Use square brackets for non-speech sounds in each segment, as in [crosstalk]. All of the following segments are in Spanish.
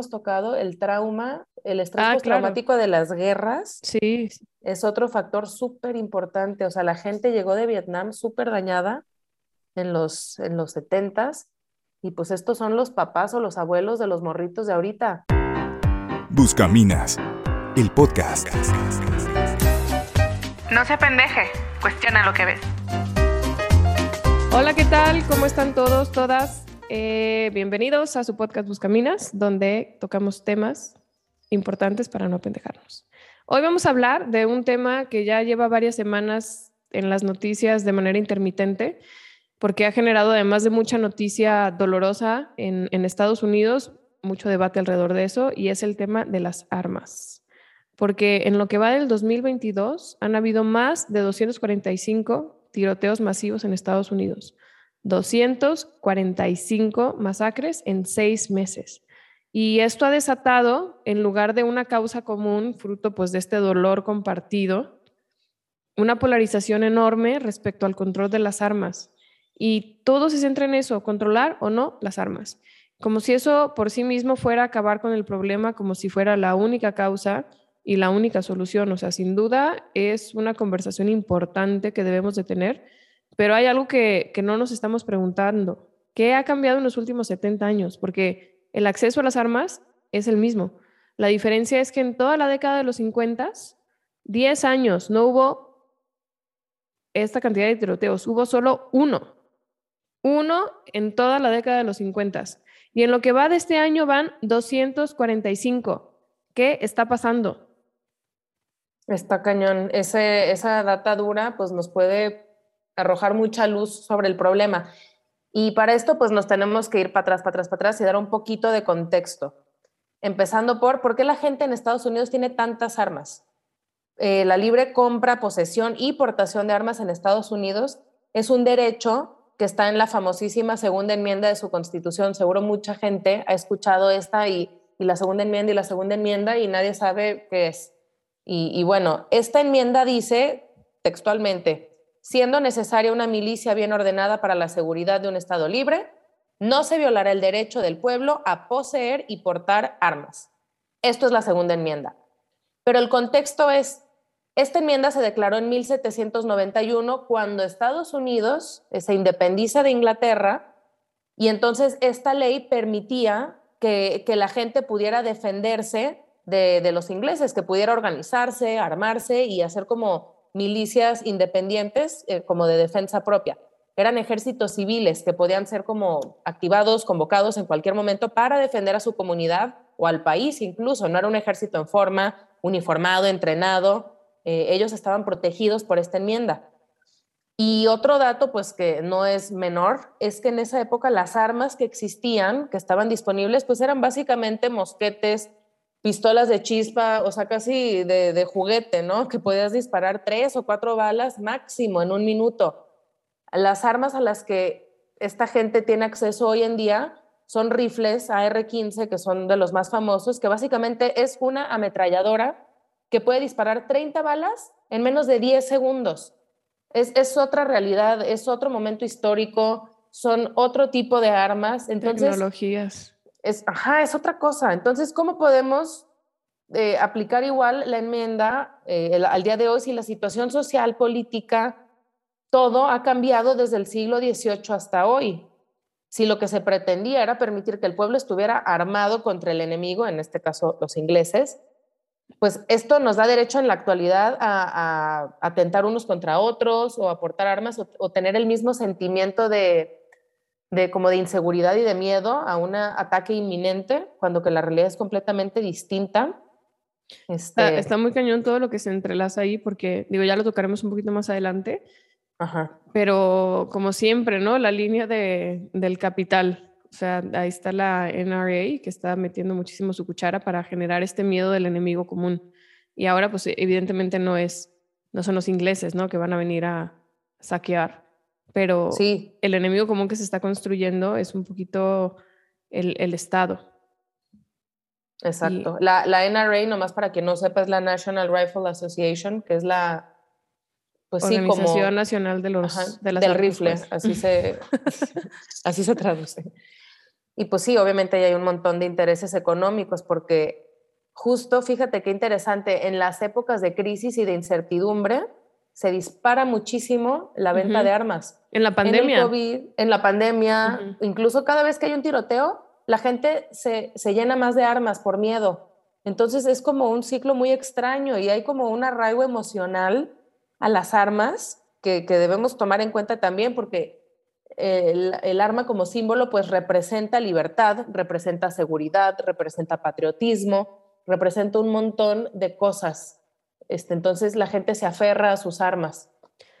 habíamos tocado, el trauma, el estrés Ah, claro. postraumático de las guerras Sí, sí. es otro factor súper importante. O sea, la gente llegó de Vietnam súper dañada en los, en los 70s y pues estos son los papás o los abuelos de los morritos de ahorita. Buscaminas, el podcast. No se pendeje, cuestiona lo que ves. Hola, ¿qué tal? ¿Cómo están todos, todas? Eh, bienvenidos a su podcast Buscaminas, donde tocamos temas importantes para no pendejarnos. Hoy vamos a hablar de un tema que ya lleva varias semanas en las noticias de manera intermitente, porque ha generado, además de mucha noticia dolorosa en, en Estados Unidos, mucho debate alrededor de eso, y es el tema de las armas. Porque en lo que va del 2022 han habido más de 245 tiroteos masivos en Estados Unidos. 245 masacres en seis meses. Y esto ha desatado, en lugar de una causa común, fruto pues de este dolor compartido, una polarización enorme respecto al control de las armas. Y todo se centra en eso, controlar o no las armas. Como si eso por sí mismo fuera acabar con el problema, como si fuera la única causa y la única solución. O sea, sin duda es una conversación importante que debemos de tener, pero hay algo que, que no nos estamos preguntando. ¿Qué ha cambiado en los últimos 70 años? Porque el acceso a las armas es el mismo. La diferencia es que en toda la década de los 50, 10 años, no hubo esta cantidad de tiroteos, hubo solo uno. Uno en toda la década de los 50. Y en lo que va de este año van 245. ¿Qué está pasando? Está cañón. Ese, esa data dura pues nos puede arrojar mucha luz sobre el problema. Y para esto pues nos tenemos que ir para atrás, para atrás, para atrás y dar un poquito de contexto. Empezando por por qué la gente en Estados Unidos tiene tantas armas. Eh, la libre compra, posesión y portación de armas en Estados Unidos es un derecho que está en la famosísima segunda enmienda de su constitución. Seguro mucha gente ha escuchado esta y, y la segunda enmienda y la segunda enmienda y nadie sabe qué es. Y, y, bueno, esta enmienda dice textualmente, siendo necesaria una milicia bien ordenada para la seguridad de un Estado libre, no se violará el derecho del pueblo a poseer y portar armas. Esto es la segunda enmienda. Pero el contexto es, esta enmienda se declaró en 1791 cuando Estados Unidos se independiza de Inglaterra y entonces esta ley permitía que, la gente pudiera defenderse de, de, los ingleses, que pudiera organizarse, armarse y hacer como milicias independientes, eh, como de defensa propia. Eran ejércitos civiles que podían ser como activados, convocados en cualquier momento para defender a su comunidad o al país incluso. No era un ejército en forma, uniformado, entrenado. Eh, ellos estaban protegidos por esta enmienda. Y otro dato, pues que no es menor, es que en esa época las armas que existían, que estaban disponibles, pues eran básicamente mosquetes, pistolas de chispa, o sea, casi de, juguete, ¿no? Que podías disparar tres o cuatro balas máximo en un minuto. Las armas a las que esta gente tiene acceso hoy en día son rifles AR-15, que son de los más famosos, que básicamente es una ametralladora que puede disparar 30 balas en menos de 10 segundos. Es, es otra realidad, es otro momento histórico, son otro tipo de armas. Entonces, Tecnologías es, ajá, es otra cosa. Entonces, ¿cómo podemos eh, aplicar igual la enmienda eh, al día de hoy si la situación social, política, todo ha cambiado desde el siglo XVIII hasta hoy? Si lo que se pretendía era permitir que el pueblo estuviera armado contra el enemigo, en este caso los ingleses, pues esto nos da derecho en la actualidad a, atentar unos contra otros o aportar armas o tener el mismo sentimiento de, de como de inseguridad y de miedo a un ataque inminente, cuando que la realidad es completamente distinta. Este... Está, está, muy cañón todo lo que se entrelaza ahí, porque digo, ya lo tocaremos un poquito más adelante, Ajá. pero como siempre, ¿no? La línea de, del capital. O sea, ahí está la NRA que está metiendo muchísimo su cuchara para generar este miedo del enemigo común. Y ahora, pues evidentemente no es, no son los ingleses, ¿no? Que van a venir a saquear pero sí. el enemigo común que se está construyendo es un poquito el, el Estado. Exacto. Y, la, la, NRA, nomás para que no sepa, es la National Rifle Association, que es la pues Organización sí, como, Nacional de los ajá, de las del armas, rifle, pues. así se [laughs] [laughs] así se traduce. Y pues sí, obviamente hay un montón de intereses económicos porque justo, fíjate qué interesante, en las épocas de crisis y de incertidumbre se dispara muchísimo la venta de armas. En la pandemia. En el COVID, en la pandemia, incluso cada vez que hay un tiroteo, la gente se, se llena más de armas por miedo. Entonces es como un ciclo muy extraño y hay como un arraigo emocional a las armas que, que debemos tomar en cuenta también porque el, el, arma como símbolo pues representa libertad, representa seguridad, representa patriotismo, representa un montón de cosas. Este, entonces la gente se aferra a sus armas.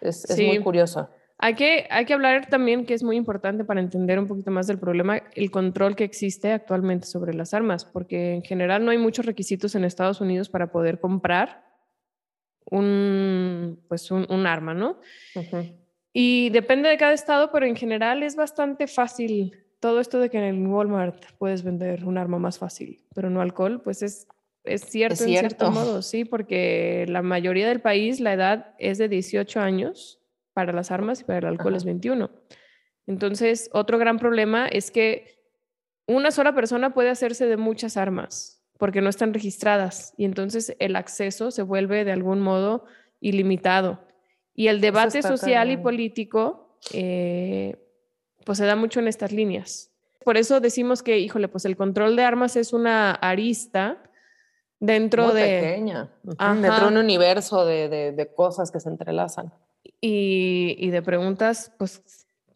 Es, es muy curioso. Hay que, hay que hablar también que es muy importante para entender un poquito más del problema, el control que existe actualmente sobre las armas, porque en general no hay muchos requisitos en Estados Unidos para poder comprar un, pues un, un arma, ¿no? Y depende de cada estado, pero en general es bastante fácil. Todo esto de que en Walmart puedes vender un arma más fácil, pero no alcohol, pues es, es cierto, ¿Es cierto? en cierto modo, sí, porque la mayoría del país la edad es de 18 años para las armas y para el alcohol Ajá. es 21. Entonces, otro gran problema es que una sola persona puede hacerse de muchas armas porque no están registradas y entonces el acceso se vuelve de algún modo ilimitado. Y el debate social cañón. y político eh, pues se da mucho en estas líneas. Por eso decimos que, híjole, pues el control de armas es una arista dentro Muy de... pequeña, dentro de un universo de, de, de cosas que se entrelazan y, y, de preguntas pues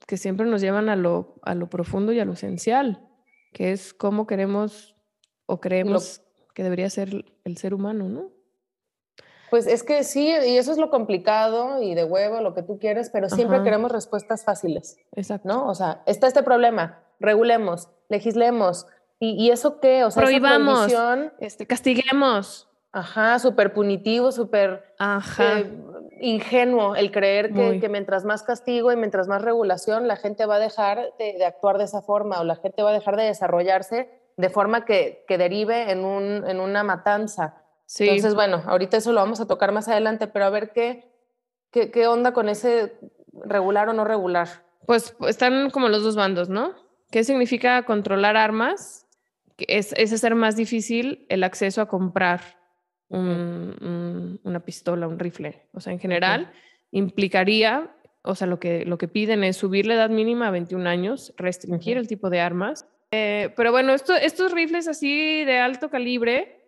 que siempre nos llevan a lo, a lo profundo y a lo esencial, que es cómo queremos o creemos lo, que debería ser el ser humano, ¿no? Pues es que sí, y eso es lo complicado y de huevo, lo que tú quieres, pero siempre Ajá. queremos respuestas fáciles. Exacto. ¿No? O sea, está este problema, regulemos, legislemos. ¿Y, y eso qué? O sea, prohibamos, este, castiguemos. Ajá, súper punitivo, súper eh, ingenuo el creer que, que, mientras más castigo y mientras más regulación, la gente va a dejar de, de, actuar de esa forma o la gente va a dejar de desarrollarse de forma que, que derive en, un, en una matanza. Sí. Entonces, bueno, ahorita eso lo vamos a tocar más adelante, pero a ver qué, qué, qué onda con ese regular o no regular. Pues están como los dos bandos, ¿no? ¿Qué significa controlar armas? Es, es hacer más difícil el acceso a comprar un, un, una pistola, un rifle. O sea, en general, okay. implicaría, o sea, lo que, lo que piden es subir la edad mínima a 21 años, restringir el tipo de armas. Eh, pero bueno, esto, estos rifles así de alto calibre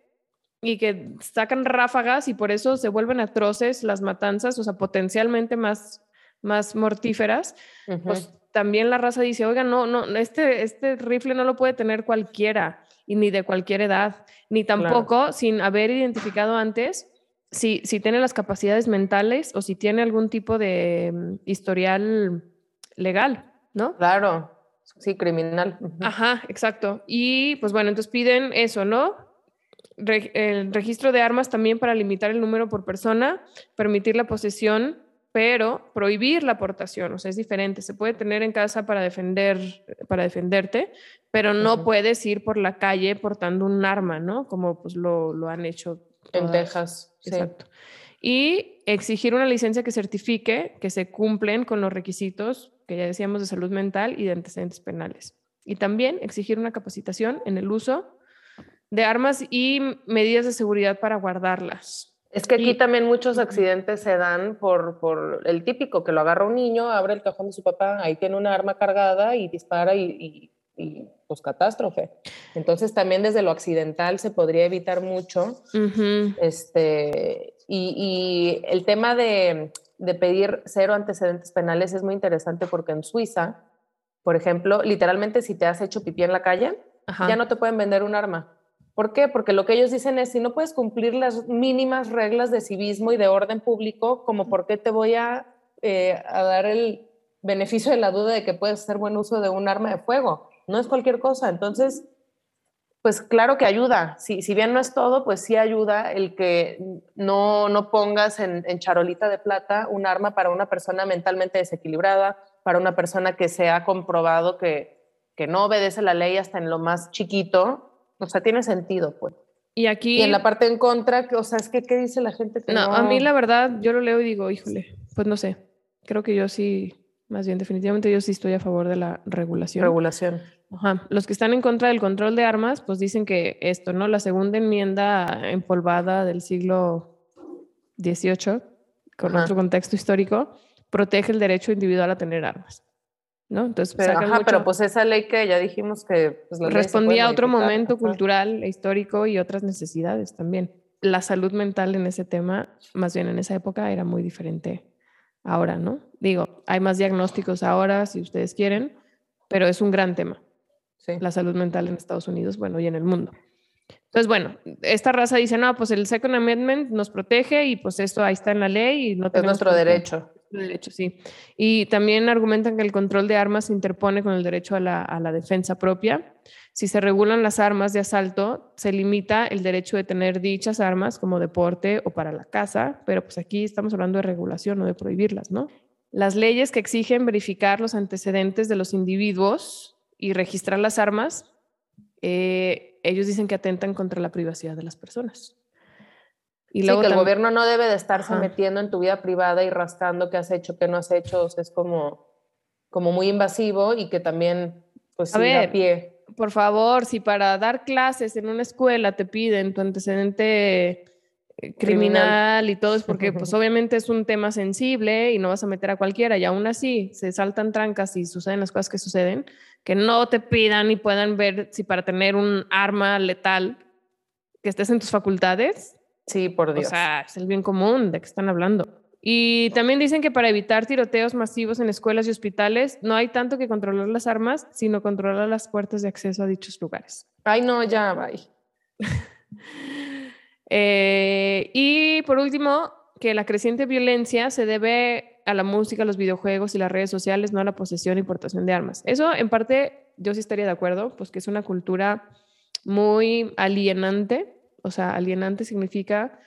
y que sacan ráfagas y por eso se vuelven atroces las matanzas, o sea, potencialmente más, más mortíferas, uh -huh. pues también la raza dice, oiga, no, no, este, este rifle no lo puede tener cualquiera y ni de cualquier edad, ni tampoco claro. sin haber identificado antes si, si tiene las capacidades mentales o si tiene algún tipo de um, historial legal, ¿no? Claro, sí, criminal. Ajá, exacto. Y pues bueno, entonces piden eso, ¿no? Re el registro de armas también para limitar el número por persona, permitir la posesión pero prohibir la aportación, o sea, es diferente. Se puede tener en casa para defender, para defenderte, pero no uh -huh. puedes ir por la calle portando un arma, ¿no? Como pues lo, lo han hecho todas. en Texas. Exacto. Sí. Y exigir una licencia que certifique que se cumplen con los requisitos que ya decíamos de salud mental y de antecedentes penales. Y también exigir una capacitación en el uso de armas y medidas de seguridad para guardarlas. Es que aquí y, también muchos accidentes se dan por, por, el típico, que lo agarra un niño, abre el cajón de su papá, ahí tiene una arma cargada y dispara y, y, y pues catástrofe. Entonces también desde lo accidental se podría evitar mucho. Uh -huh. este, y, el tema de, de pedir cero antecedentes penales es muy interesante porque en Suiza, por ejemplo, literalmente si te has hecho pipí en la calle, Ajá. ya no te pueden vender un arma ¿Por qué? Porque lo que ellos dicen es, si no puedes cumplir las mínimas reglas de civismo y de orden público, como por qué te voy a, eh, a dar el beneficio de la duda de que puedes hacer buen uso de un arma de fuego. No es cualquier cosa. Entonces, pues claro que ayuda. Si, si bien no es todo, pues sí ayuda el que no, no pongas en, en charolita de plata un arma para una persona mentalmente desequilibrada, para una persona que se ha comprobado que, que no obedece la ley hasta en lo más chiquito o sea, tiene sentido, pues. Y aquí. Y en la parte en contra, o sea, es que, ¿qué dice la gente? Que no, no, a mí la verdad, yo lo leo y digo, híjole, pues no sé. Creo que yo sí, más bien, definitivamente yo sí estoy a favor de la regulación. Regulación. Ajá. Los que están en contra del control de armas, pues dicen que esto, ¿no? La segunda enmienda empolvada del siglo XVIII, con Ajá. otro contexto histórico, protege el derecho individual a tener armas. ¿No? Entonces, Pero, sacan ajá, pero pues esa ley que ya dijimos que pues, respondía a otro momento ajá. cultural, e histórico y otras necesidades también. La salud mental en ese tema, más bien en esa época, era muy diferente ahora, ¿no? Digo, hay más diagnósticos ahora, si ustedes quieren, pero es un gran tema, Sí. la salud mental en Estados Unidos, bueno, y en el mundo. Entonces, bueno, esta raza dice, no, pues el Second Amendment nos protege y pues esto ahí está en la ley y no Es nuestro por sí. Y también argumentan que el control de armas se interpone con el derecho a la, defensa propia. Si se regulan las armas de asalto, se limita el derecho de tener dichas armas como deporte o para la caza, pero pues aquí estamos hablando de regulación, no de prohibirlas, ¿no? Las leyes que exigen verificar los antecedentes de los individuos y registrar las armas, eh, ellos dicen que atentan contra la privacidad de las personas. Y sí, luego que el gobierno no debe de estarse Ajá. metiendo en tu vida privada y rascando qué has hecho, qué no has hecho. O sea, es como, como muy invasivo y que también, pues, A sí, ver, pie. por favor, si para dar clases en una escuela te piden tu antecedente eh, criminal y todo, es [laughs] porque pues obviamente es un tema sensible y no vas a meter a cualquiera y aún así se saltan trancas y suceden las cosas que suceden, que no te pidan y puedan ver si para tener un arma letal que estés en tus facultades, Sí, por Dios. o sea, es el bien común de que están hablando. Y también dicen que para evitar tiroteos masivos en escuelas y hospitales, no hay tanto que controlar las armas, sino controlar las puertas de acceso a dichos lugares. Ay, no, ya, bye. [laughs] Eh, y por último, que la creciente violencia se debe a la música, los videojuegos y las redes sociales, no a la posesión y portación de armas. Eso en parte yo sí estaría de acuerdo, pues que es una cultura muy alienante, o sea, alienante significa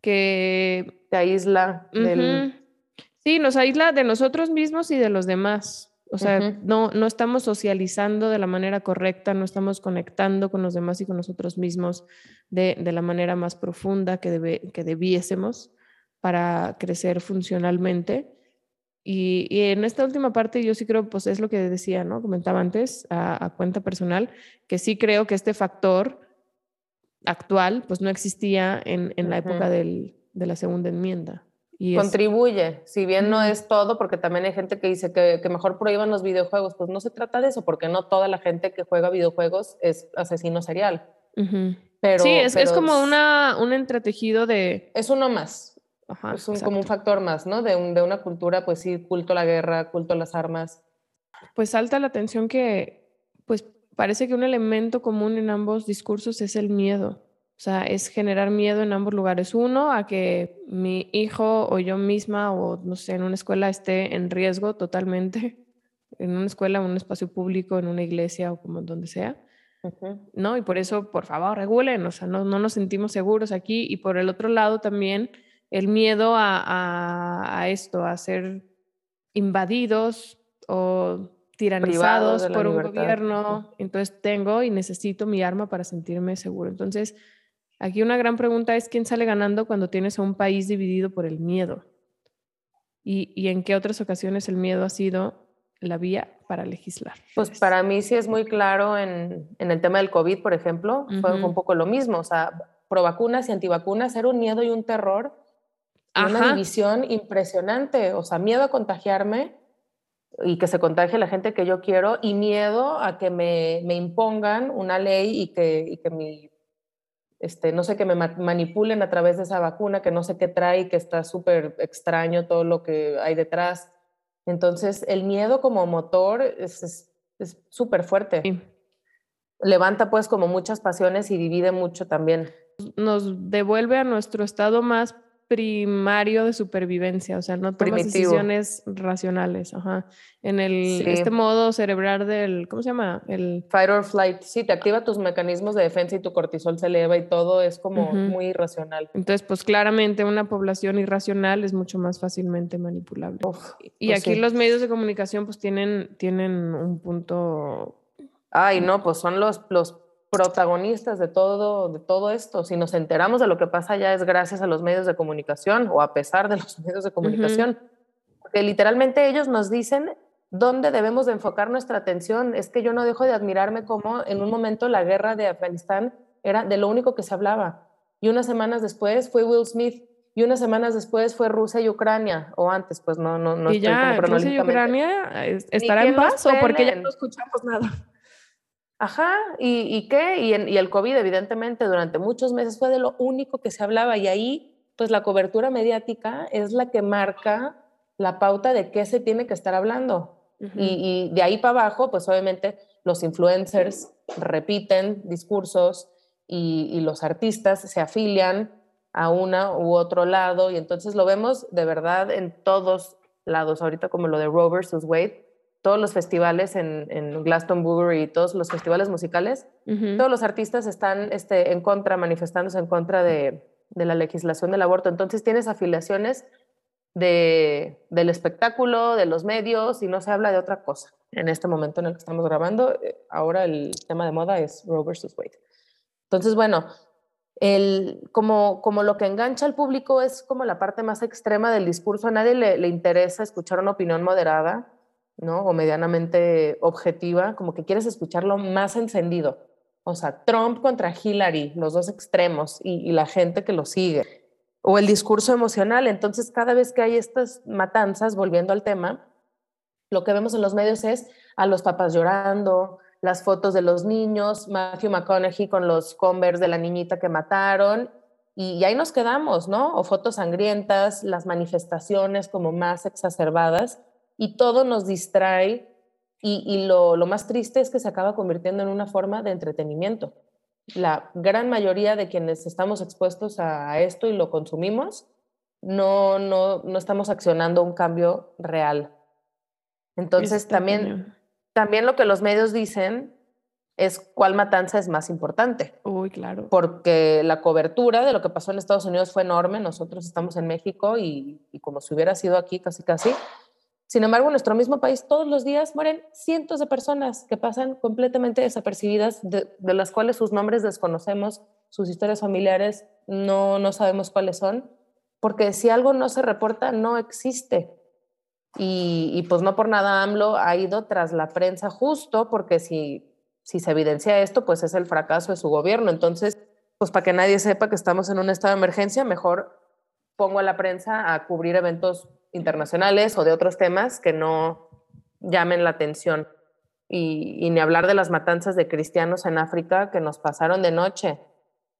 que Te aísla del... Sí, nos aísla de nosotros mismos y de los demás. O sea, no, no estamos socializando de la manera correcta, no estamos conectando con los demás y con nosotros mismos de, de la manera más profunda que, debe, que debiésemos para crecer funcionalmente. Y, y en esta última parte yo sí creo, pues es lo que decía, ¿no? Comentaba antes a, a cuenta personal, que sí creo que este factor actual pues no existía en, en la época del, de la segunda enmienda. Y es- Contribuye, si bien no es todo, porque también hay gente que dice que, que mejor prohíban los videojuegos, pues no se trata de eso, porque no toda la gente que juega videojuegos es asesino serial. Pero, sí, es, es como una, un entretejido de... Es uno más, Ajá, es un- como un factor más, ¿no? De, un- de una cultura, pues sí, culto a la guerra, culto a las armas. Pues salta la atención que, pues parece que un elemento común en ambos discursos es el miedo. O sea, es generar miedo en ambos lugares. Uno, a que mi hijo o yo misma o no sé, en una escuela esté en riesgo totalmente, [laughs] en una escuela, en un espacio público, en una iglesia o como donde sea. ¿no? Y por eso, por favor, regulen, o sea, no, no nos sentimos seguros aquí. Y por el otro lado también el miedo a, a- a esto, a ser invadidos o tiranizados por un libertad. gobierno. Entonces tengo y necesito mi arma para sentirme seguro. Entonces, aquí una gran pregunta es, ¿quién sale ganando cuando tienes a un país dividido por el miedo? ¿Y, y en qué otras ocasiones el miedo ha sido la vía para legislar? Pues para mí sí es muy claro en, en el tema del COVID, por ejemplo, fue, fue Ujú. un poco lo mismo, o sea, pro vacunas y antivacunas era un miedo y un terror, y una Ajá. división impresionante, o sea, miedo a contagiarme y que se contagie la gente que yo quiero y miedo a que me, me impongan una ley y que, y que mi, este, no sé, que me ma- manipulen a través de esa vacuna, que no sé qué trae que está súper extraño todo lo que hay detrás. Entonces, el miedo como motor es es- es súper fuerte. Sí. Levanta pues como muchas pasiones y divide mucho también. nos devuelve a nuestro estado más primario de supervivencia, o sea, no tomas Primitivo. decisiones racionales, ajá. En el Sí. este modo cerebral del, ¿cómo se llama? El Fight or flight, sí, te activa tus mecanismos de defensa y tu cortisol se eleva y todo es como muy irracional. entonces, pues claramente una población irracional es mucho más fácilmente manipulable. Y pues aquí sí. los medios de comunicación pues tienen, tienen un punto Ay, no, pues son los, los protagonistas de todo, de todo esto. Si nos enteramos de lo que pasa ya es gracias a los medios de comunicación o a pesar de los [laughs] medios de comunicación. Porque literalmente ellos nos dicen ¿dónde debemos de enfocar nuestra atención? Es que yo no dejo de admirarme cómo en un momento la guerra de Afganistán era de lo único que se hablaba. Y unas semanas después fue Will Smith y unas semanas después fue Rusia y Ucrania, o antes, pues no, no, no. Y ya, Rusia y Ucrania estará en paz o porque ya no escuchamos nada. Ajá, ¿y, y qué? Y, y, el COVID, evidentemente, durante muchos meses fue de lo único que se hablaba y ahí, pues la cobertura mediática es la que marca la pauta de qué se tiene que estar hablando. y, y, de ahí para abajo, pues obviamente los influencers repiten discursos y, y los artistas se afilian a una u otro lado y entonces lo vemos de verdad en todos lados, ahorita como lo de Roe versus Wade, todos los festivales en, en Glastonbury y todos los festivales musicales, todos los artistas están este, en contra, manifestándose en contra de, de, la legislación del aborto. Entonces tienes afiliaciones de, del espectáculo, de los medios y no se habla de otra cosa. En este momento en el que estamos grabando, eh, ahora el tema de moda es Roe versus Wade. Entonces, bueno, el, como, como lo que engancha al público es como la parte más extrema del discurso. A nadie le, le interesa escuchar una opinión moderada ¿no? O medianamente objetiva, como que quieres escucharlo más encendido. O sea, Trump contra Hillary, los dos extremos y, la gente que lo sigue. O el discurso emocional. Entonces, cada vez que hay estas matanzas, volviendo al tema, lo que vemos en los medios es a los papás llorando, las fotos de los niños, Matthew McConaughey con los Converse de la niñita que mataron, y, ahí nos quedamos, ¿no? O fotos sangrientas, las manifestaciones como más exacerbadas, y todo nos distrae y, lo, más triste es que se acaba convirtiendo en una forma de entretenimiento. La gran mayoría de quienes estamos expuestos a esto y lo consumimos, no, no, no estamos accionando un cambio real. Entonces, también, también lo que los medios dicen es cuál matanza es más importante. Uy, claro. Porque la cobertura de lo que pasó en Estados Unidos fue enorme. Nosotros estamos en México y, y como si hubiera sido aquí, casi, casi, sin embargo, en nuestro mismo país todos los días mueren cientos de personas que pasan completamente desapercibidas, de, las cuales sus nombres desconocemos, sus historias familiares no, no sabemos cuáles son, porque si algo no se reporta, no existe. Y, y, pues no por nada AMLO ha ido tras la prensa justo porque si, si se evidencia esto, pues es el fracaso de su gobierno. Entonces, pues para que nadie sepa que estamos en un estado de emergencia, mejor pongo a la prensa a cubrir eventos internacionales o de otros temas que no llamen la atención. Y, ni hablar de las matanzas de cristianos en África que nos pasaron de noche.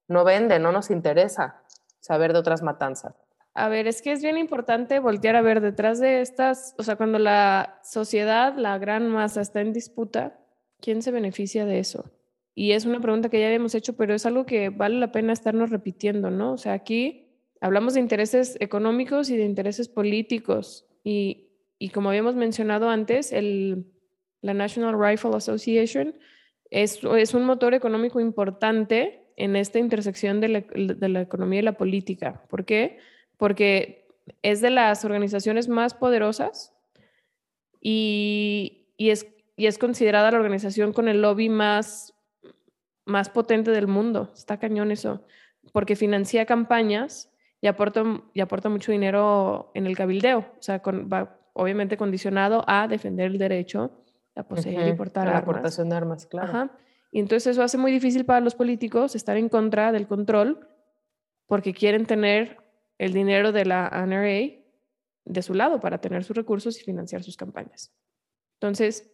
No vende, no nos interesa saber de otras matanzas. A ver, es que es bien importante voltear a ver detrás de estas, o sea, cuando la sociedad, la gran masa está en disputa, ¿quién se beneficia de eso? Y es una pregunta que ya habíamos hecho, pero es algo que vale la pena estarnos repitiendo, ¿no? O sea, aquí hablamos de intereses económicos y de intereses políticos. Y, y como habíamos mencionado antes, el, la National Rifle Association es, es, un motor económico importante en esta intersección de la, de la, economía y la política. ¿Por qué? Porque es de las organizaciones más poderosas y, y, es, y es considerada la organización con el lobby más, más potente del mundo. Está cañón eso, porque financia campañas y aporta, y aporta mucho dinero en el cabildeo, o sea, con, va obviamente condicionado a defender el derecho a poseer y portar la armas. aportación de armas, claro. Y entonces eso hace muy difícil para los políticos estar en contra del control porque quieren tener el dinero de la NRA de su lado para tener sus recursos y financiar sus campañas. Entonces,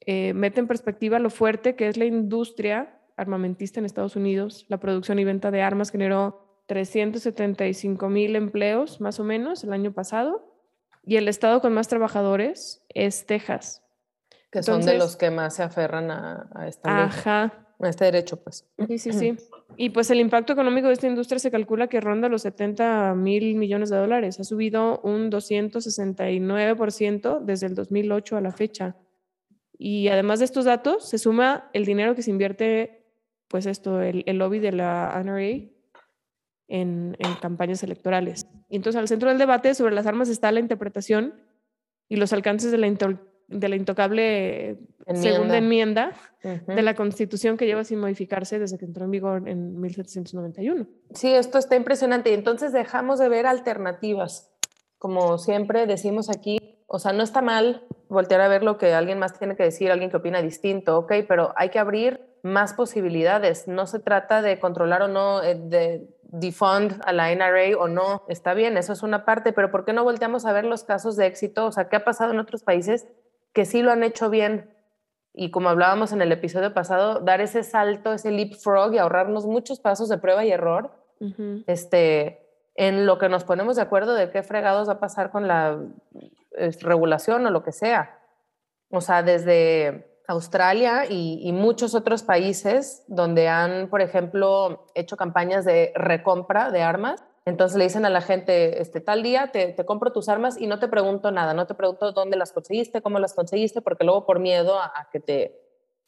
eh, mete en perspectiva lo fuerte que es la industria armamentista en Estados Unidos. La producción y venta de armas generó 375 mil empleos más o menos el año pasado y el estado con más trabajadores es Texas. Que son de los que más se aferran a, a esta ajá. a este derecho, pues. Sí, sí, sí. [clears throat] Y pues el impacto económico de esta industria se calcula que ronda los 70 mil millones de dólares. Ha subido un 269% desde el 2008 a la fecha. Y además de estos datos, se suma el dinero que se invierte, pues esto, el, el lobby de la NRA en, campañas electorales. Y entonces al centro del debate sobre las armas está la interpretación y los alcances de la, de la intocable segunda enmienda de la Constitución que lleva sin modificarse desde que entró en vigor en 1791. Sí, esto está impresionante. Y entonces dejamos de ver alternativas. Como siempre decimos aquí, o sea, no está mal voltear a ver lo que alguien más tiene que decir, alguien que opina distinto, ok, pero hay que abrir más posibilidades. No se trata de controlar o no, eh, de defund a la NRA o no. Está bien, eso es una parte, pero ¿por qué no volteamos a ver los casos de éxito? O sea, ¿qué ha pasado en otros países que sí lo han hecho bien? Y como hablábamos en el episodio pasado, dar ese salto, ese leapfrog y ahorrarnos muchos pasos de prueba y error. este, en lo que nos ponemos de acuerdo de qué fregados va a pasar con la regulación o lo que sea. O sea, desde Australia y, muchos otros países donde han, por ejemplo, hecho campañas de recompra de armas. Entonces le dicen a la gente, este, tal día te, compro tus armas y no te pregunto nada, no te pregunto dónde las conseguiste, cómo las conseguiste, porque luego por miedo a que te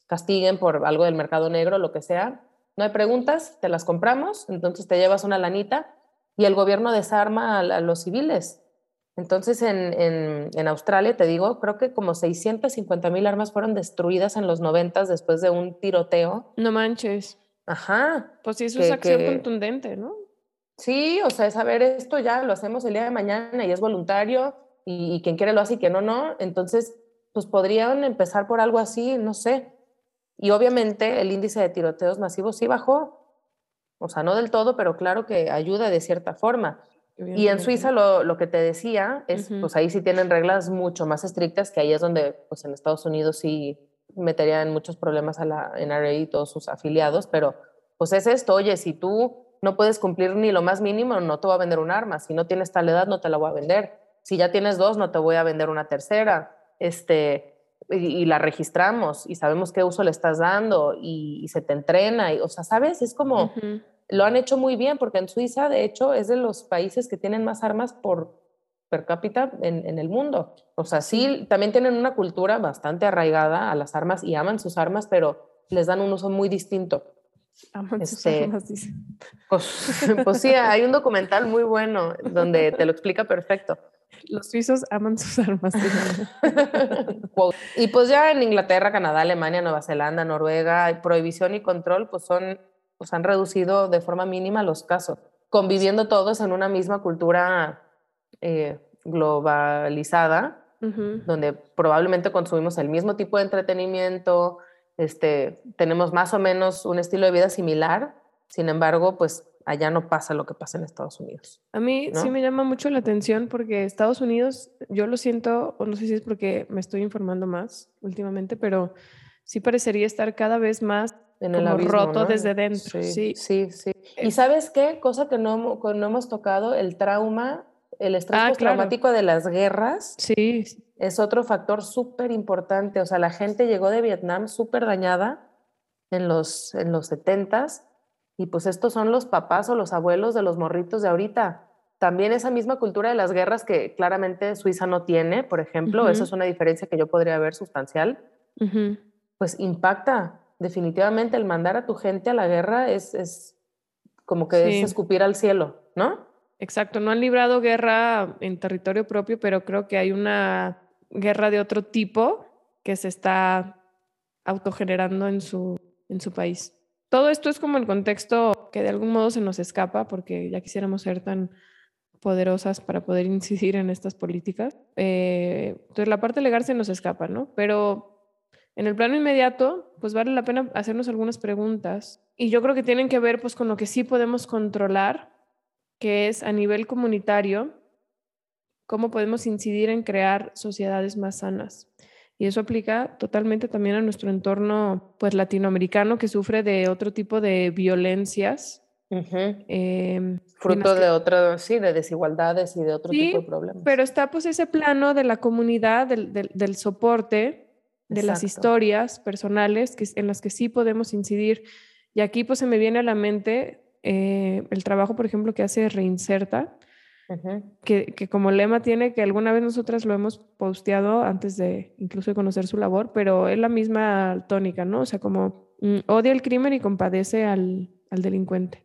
castiguen por algo del mercado negro, lo que sea, no hay preguntas, te las compramos, entonces te llevas una lanita y el gobierno desarma a, los civiles. Entonces, en, en, Australia, te digo, creo que como 650 mil armas fueron destruidas en los 90 después de un tiroteo. No manches. Ajá. Pues sí, eso es acción contundente, ¿no? Sí, o sea, es saber esto ya lo hacemos el día de mañana y es voluntario y, y quien quiere lo hace y quien no, no. Entonces, pues podrían empezar por algo así, no sé. Y obviamente el índice de tiroteos masivos sí bajó, o sea, no del todo, pero claro que ayuda de cierta forma. Y en Suiza lo, lo, que te decía es, pues ahí sí tienen reglas mucho más estrictas, que ahí es donde, pues en Estados Unidos sí metería en muchos problemas a la NRA y todos sus afiliados, pero pues es esto, oye, si tú no puedes cumplir ni lo más mínimo, no te voy a vender un arma, si no tienes tal edad, no te la voy a vender, si ya tienes dos, no te voy a vender una tercera, este, y, la registramos y sabemos qué uso le estás dando y, se te entrena, y, o sea, ¿sabes? Es como lo han hecho muy bien, porque en Suiza, de hecho, es de los países que tienen más armas por per cápita en, el mundo. O sea, sí, también tienen una cultura bastante arraigada a las armas y aman sus armas, pero les dan un uso muy distinto. Aman sus este, armas, dice. Pues, [laughs] pues, sí, hay un documental muy bueno donde te lo explica perfecto. Los suizos aman sus armas. [laughs] y pues ya en Inglaterra, Canadá, Alemania, Nueva Zelanda, Noruega, prohibición y control, pues son pues han reducido de forma mínima los casos, conviviendo todos en una misma cultura eh, globalizada, donde probablemente consumimos el mismo tipo de entretenimiento, este, tenemos más o menos un estilo de vida similar, sin embargo, pues allá no pasa lo que pasa en Estados Unidos. A mí sí me llama mucho la atención porque Estados Unidos, yo lo siento, o no sé si es porque me estoy informando más últimamente, pero sí parecería estar cada vez más en el roto desde dentro. Sí, sí, sí. ¿Y sabes qué? Cosa que no, no hemos tocado, el trauma, el estrés ah, traumático de las guerras. Sí. Es otro factor súper importante. O sea, la gente llegó de Vietnam súper dañada en los, en los 70s y pues estos son los papás o los abuelos de los morritos de ahorita. También esa misma cultura de las guerras que claramente Suiza no tiene, por ejemplo, eso es una diferencia que yo podría ver sustancial, pues impacta definitivamente el mandar a tu gente a la guerra es, es como que es escupir al cielo, ¿no? Exacto, no han librado guerra en territorio propio, pero creo que hay una guerra de otro tipo que se está autogenerando en su, en su país. Todo esto es como el contexto que de algún modo se nos escapa porque ya quisiéramos ser tan poderosas para poder incidir en estas políticas. Eh, entonces la parte legal se nos escapa, ¿no? Pero en el plano inmediato, pues vale la pena hacernos algunas preguntas y yo creo que tienen que ver pues con lo que sí podemos controlar, que es a nivel comunitario, cómo podemos incidir en crear sociedades más sanas. Y eso aplica totalmente también a nuestro entorno pues latinoamericano que sufre de otro tipo de violencias. Em, Fruto de otro, sí, de desigualdades y de otro tipo de problemas. Pero está pues ese plano de la comunidad, del, del soporte, de las historias personales que, en las que sí podemos incidir. Y aquí pues se me viene a la mente eh, el trabajo, por ejemplo, que hace Reinserta, que, que, como lema tiene que alguna vez nosotras lo hemos posteado antes de incluso de conocer su labor, pero es la misma tónica, ¿no? O sea, como mm, odia el crimen y compadece al, al delincuente.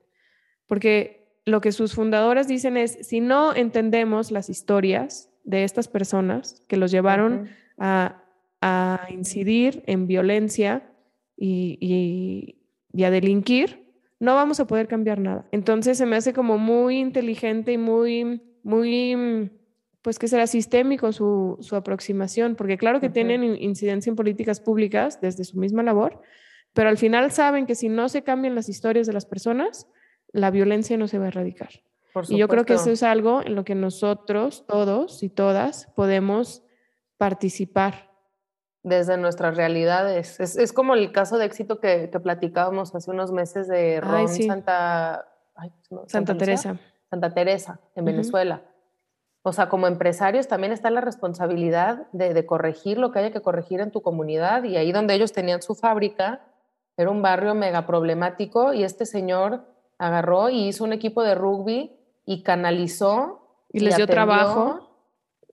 Porque lo que sus fundadoras dicen es, si no entendemos las historias de estas personas que los llevaron a a incidir en violencia y, a delinquir, no vamos a poder cambiar nada. Entonces se me hace como muy inteligente y muy, muy pues que será sistémico su, su aproximación, porque claro que tienen in- incidencia en políticas públicas desde su misma labor, pero al final saben que si no se cambian las historias de las personas, la violencia no se va a erradicar. Y yo creo que eso es algo en lo que nosotros, todos y todas, podemos participar. Desde nuestras realidades. Es, es como el caso de éxito que, que platicábamos hace unos meses de Ay, Ron sí. Santa, ay, ¿no? Santa Lucía? Teresa. Santa Teresa, en. Venezuela. O sea, como empresarios también está la responsabilidad de, de corregir lo que haya que corregir en tu comunidad. Y ahí donde ellos tenían su fábrica, era un barrio mega problemático y este señor agarró y hizo un equipo de rugby y canalizó. Y les dio atendió- trabajo.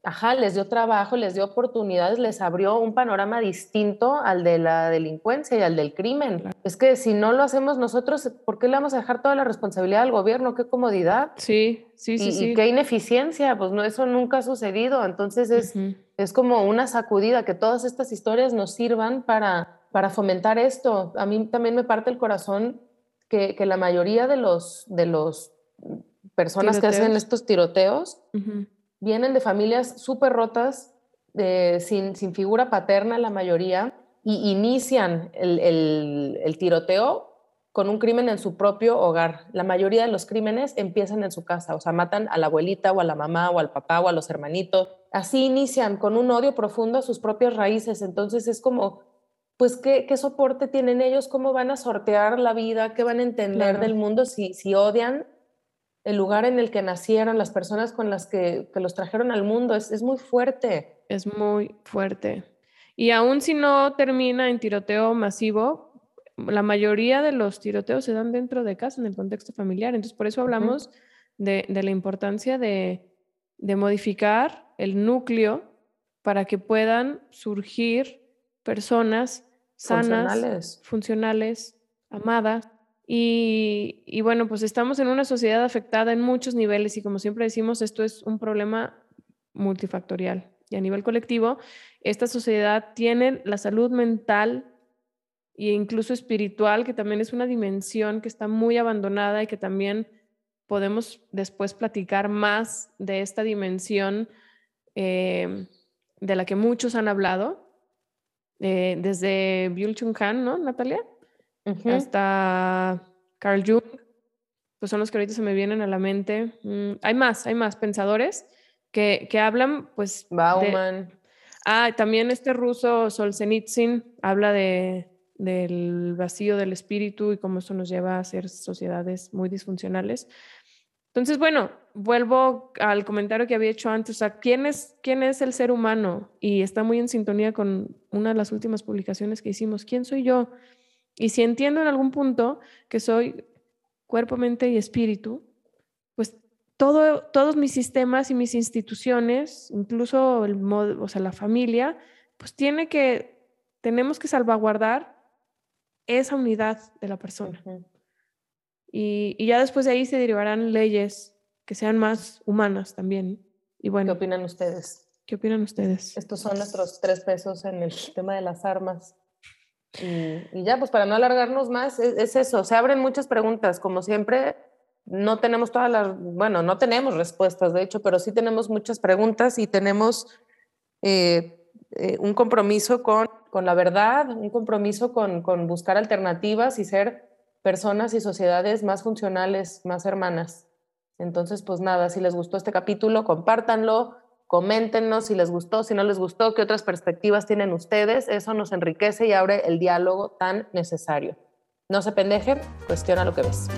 Ajá, les dio trabajo, les dio oportunidades, les abrió un panorama distinto al de la delincuencia y al del crimen. Es que si no lo hacemos nosotros, ¿por qué le vamos a dejar toda la responsabilidad al gobierno? Qué comodidad. Sí, sí, sí, y, sí. y qué ineficiencia, pues no, eso nunca ha sucedido. Entonces es, es como una sacudida, que todas estas historias nos sirvan para, para fomentar esto. A mí también me parte el corazón que, que la mayoría de los, de los personas que hacen estos tiroteos. Vienen de familias súper rotas, sin, sin figura paterna la mayoría, y inician el, el- el tiroteo con un crimen en su propio hogar. La mayoría de los crímenes empiezan en su casa, o sea, matan a la abuelita o a la mamá o al papá o a los hermanitos. Así inician con un odio profundo a sus propias raíces. Entonces es como, pues, ¿qué, qué soporte tienen ellos? ¿Cómo van a sortear la vida? ¿Qué van a entender Claro. del mundo si, si odian el lugar en el que nacieron, las personas con las que, que los trajeron al mundo? Es, es muy fuerte. Es muy fuerte. Y aún si no termina en tiroteo masivo, la mayoría de los tiroteos se dan dentro de casa, en el contexto familiar. Entonces, por eso hablamos de, de la importancia de, de modificar el núcleo para que puedan surgir personas sanas, Funcionales. funcionales, amadas. Y, bueno, pues estamos en una sociedad afectada en muchos niveles y como siempre decimos, esto es un problema multifactorial. Y a nivel colectivo, esta sociedad tiene la salud mental e incluso espiritual, que también es una dimensión que está muy abandonada y que también podemos después platicar más de esta dimensión eh, de la que muchos han hablado, eh, desde Byul-Chun Han, ¿no, Natalia? Hasta Carl Jung, pues son los que ahorita se me vienen a la mente. Mm, hay más, hay más pensadores que, que hablan, pues... de- Bauman. ah, también este ruso Solzhenitsyn habla de, del vacío del espíritu y cómo eso nos lleva a ser sociedades muy disfuncionales. Entonces, bueno, vuelvo al comentario que había hecho antes, o sea, ¿quién es, quién es el ser humano? Y está muy en sintonía con una de las últimas publicaciones que hicimos, ¿quién soy yo? Y si entiendo en algún punto que soy cuerpo, mente y espíritu, pues todo, todos mis sistemas y mis instituciones, incluso el modo, o sea, la familia, pues tiene que, tenemos que salvaguardar esa unidad de la persona. Y, y ya después de ahí se derivarán leyes que sean más humanas también. Y ¿Qué bueno, opinan ustedes? ¿qué opinan ustedes? Estos son nuestros tres pesos en el tema de las armas. Y, ya, pues para no alargarnos más, es, es eso, se abren muchas preguntas, como siempre, no tenemos todas las, bueno, no tenemos respuestas, de hecho, pero sí tenemos muchas preguntas y tenemos eh, eh, un compromiso con, con la verdad, un compromiso con, con buscar alternativas y ser personas y sociedades más funcionales, más hermanas. Entonces, pues nada, si les gustó este capítulo, compártanlo, coméntenos si les gustó, si no les gustó, qué otras perspectivas tienen ustedes. Eso nos enriquece y abre el diálogo tan necesario. No se pendeje, cuestiona lo que ves.